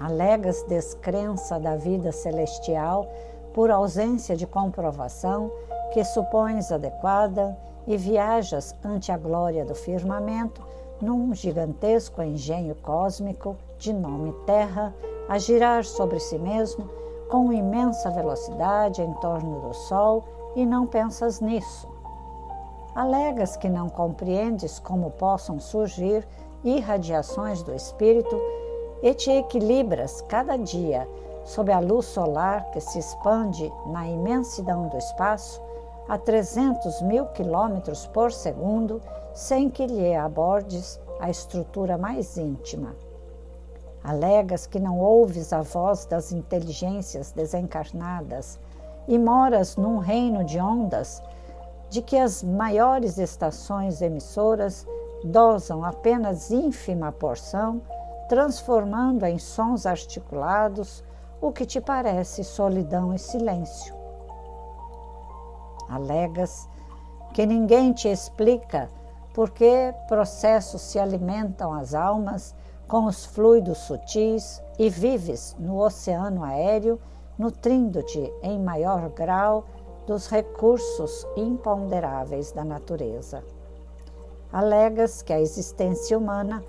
Alegas descrença da vida celestial por ausência de comprovação que supões adequada e viajas ante a glória do firmamento num gigantesco engenho cósmico de nome Terra a girar sobre si mesmo com imensa velocidade em torno do Sol e não pensas nisso. Alegas que não compreendes como possam surgir irradiações do espírito e te equilibras cada dia sob a luz solar que se expande na imensidão do espaço a 300 mil quilômetros por segundo sem que lhe abordes a estrutura mais íntima. Alegas que não ouves a voz das inteligências desencarnadas e moras num reino de ondas de que as maiores estações emissoras dosam apenas ínfima porção, transformando em sons articulados o que te parece solidão e silêncio. Alegas que ninguém te explica por que processos se alimentam as almas com os fluidos sutis e vives no oceano aéreo, nutrindo-te em maior grau dos recursos imponderáveis da natureza. Alegas que a existência humana,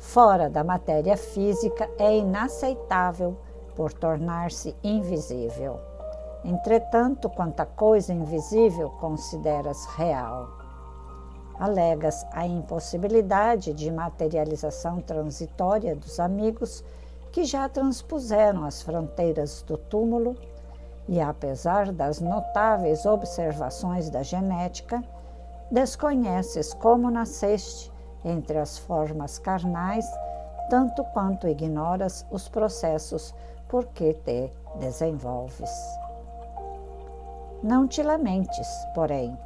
fora da matéria física, é inaceitável por tornar-se invisível. Entretanto, quanta coisa invisível consideras real. Alegas a impossibilidade de materialização transitória dos amigos que já transpuseram as fronteiras do túmulo e, apesar das notáveis observações da genética, desconheces como nasceste entre as formas carnais, tanto quanto ignoras os processos por que te desenvolves. Não te lamentes, porém,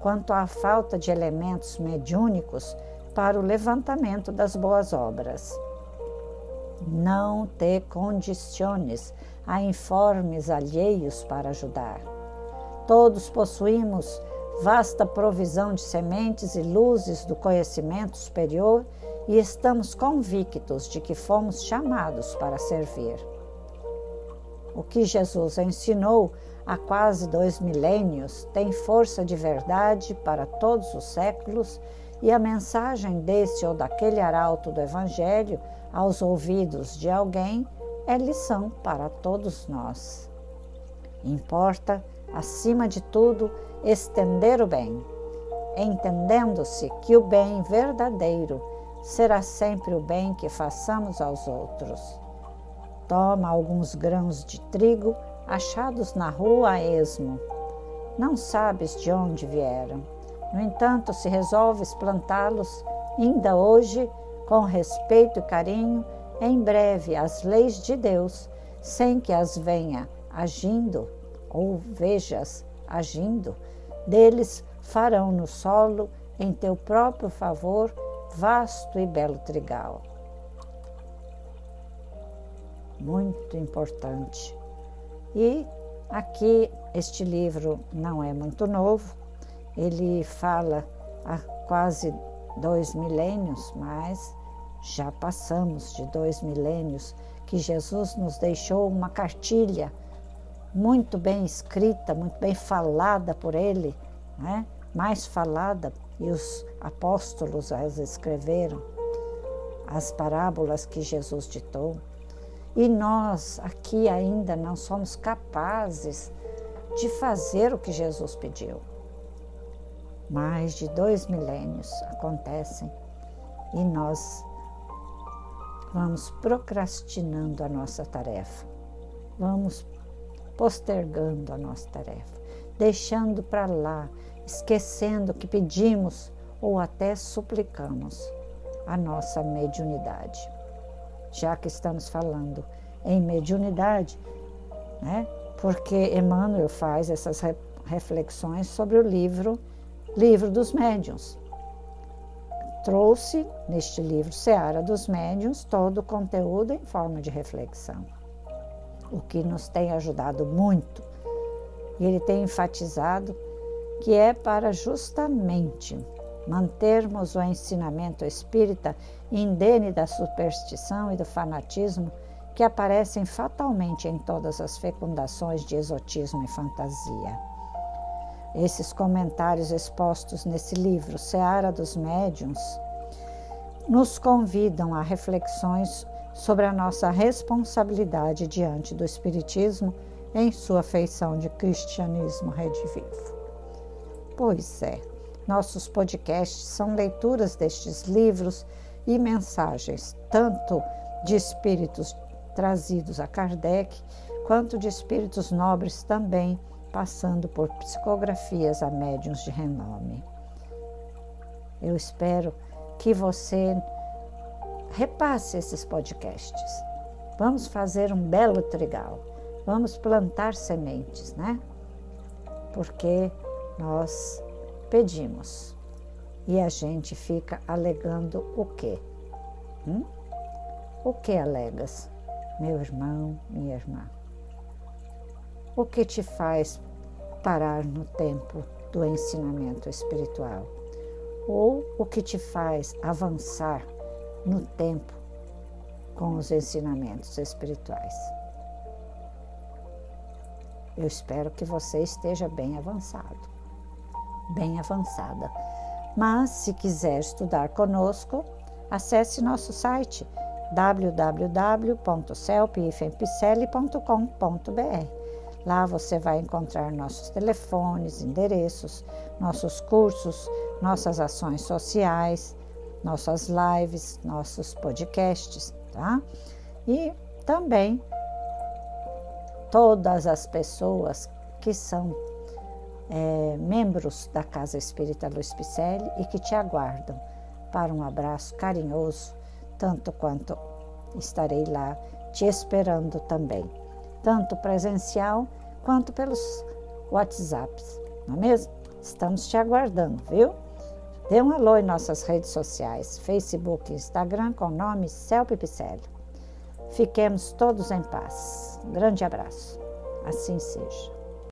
quanto à falta de elementos mediúnicos para o levantamento das boas obras. Não te condiciones a informes alheios para ajudar. Todos possuímos vasta provisão de sementes e luzes do conhecimento superior e estamos convictos de que fomos chamados para servir. O que Jesus ensinou há quase dois milênios tem força de verdade para todos os séculos e a mensagem desse ou daquele arauto do Evangelho aos ouvidos de alguém é lição para todos nós. Importa, acima de tudo, estender o bem, entendendo-se que o bem verdadeiro será sempre o bem que façamos aos outros. Toma alguns grãos de trigo achados na rua a esmo. Não sabes de onde vieram. No entanto, se resolves plantá-los, ainda hoje, com respeito e carinho, em breve as leis de Deus, sem que as venha agindo ou vejas agindo, deles farão no solo, em teu próprio favor, vasto e belo trigal. Muito importante. E aqui este livro não é muito novo, ele fala há quase dois milênios, mas já passamos de dois milênios que Jesus nos deixou uma cartilha muito bem escrita, muito bem falada por ele, né? mais falada, e os apóstolos as escreveram, as parábolas que Jesus ditou. E nós aqui ainda não somos capazes de fazer o que Jesus pediu. Mais de dois milênios acontecem e nós vamos procrastinando a nossa tarefa, vamos postergando a nossa tarefa, deixando para lá, esquecendo que pedimos ou até suplicamos a nossa mediunidade. já que estamos falando em mediunidade, né? porque Emmanuel faz essas reflexões sobre o livro Livro dos Médiuns. Trouxe neste livro Seara dos Médiuns todo o conteúdo em forma de reflexão, o que nos tem ajudado muito. E ele tem enfatizado que é para justamente mantermos o ensinamento espírita indene da superstição e do fanatismo que aparecem fatalmente em todas as fecundações de exotismo e fantasia. Esses comentários expostos nesse livro, Seara dos Médiuns, nos convidam a reflexões sobre a nossa responsabilidade diante do Espiritismo em sua feição de cristianismo redivivo. Pois é, nossos podcasts são leituras destes livros e mensagens, tanto de espíritos trazidos a Kardec, quanto de espíritos nobres também, passando por psicografias a médiuns de renome. Eu espero que você repasse esses podcasts. Vamos fazer um belo trigal. Vamos plantar sementes, né? Porque nós pedimos e a gente fica alegando o quê? Hum? O que alegas? meu irmão, minha irmã. O que te faz parar no tempo do ensinamento espiritual? Ou o que te faz avançar no tempo com os ensinamentos espirituais? Eu espero que você esteja bem avançado, bem avançada. Mas se quiser estudar conosco, acesse nosso site www.celpifempicele.com.br. Lá você vai encontrar nossos telefones, endereços, nossos cursos, nossas ações sociais, nossas lives, nossos podcasts, tá? E também todas as pessoas que são é, membros da Casa Espírita Luiz Picelli e que te aguardam para um abraço carinhoso tanto quanto estarei lá te esperando também, tanto presencial quanto pelos WhatsApps, não é mesmo? Estamos te aguardando, viu? Dê um alô em nossas redes sociais, Facebook e Instagram com o nome Celpe Picelli. Fiquemos todos em paz. Grande abraço. Assim seja.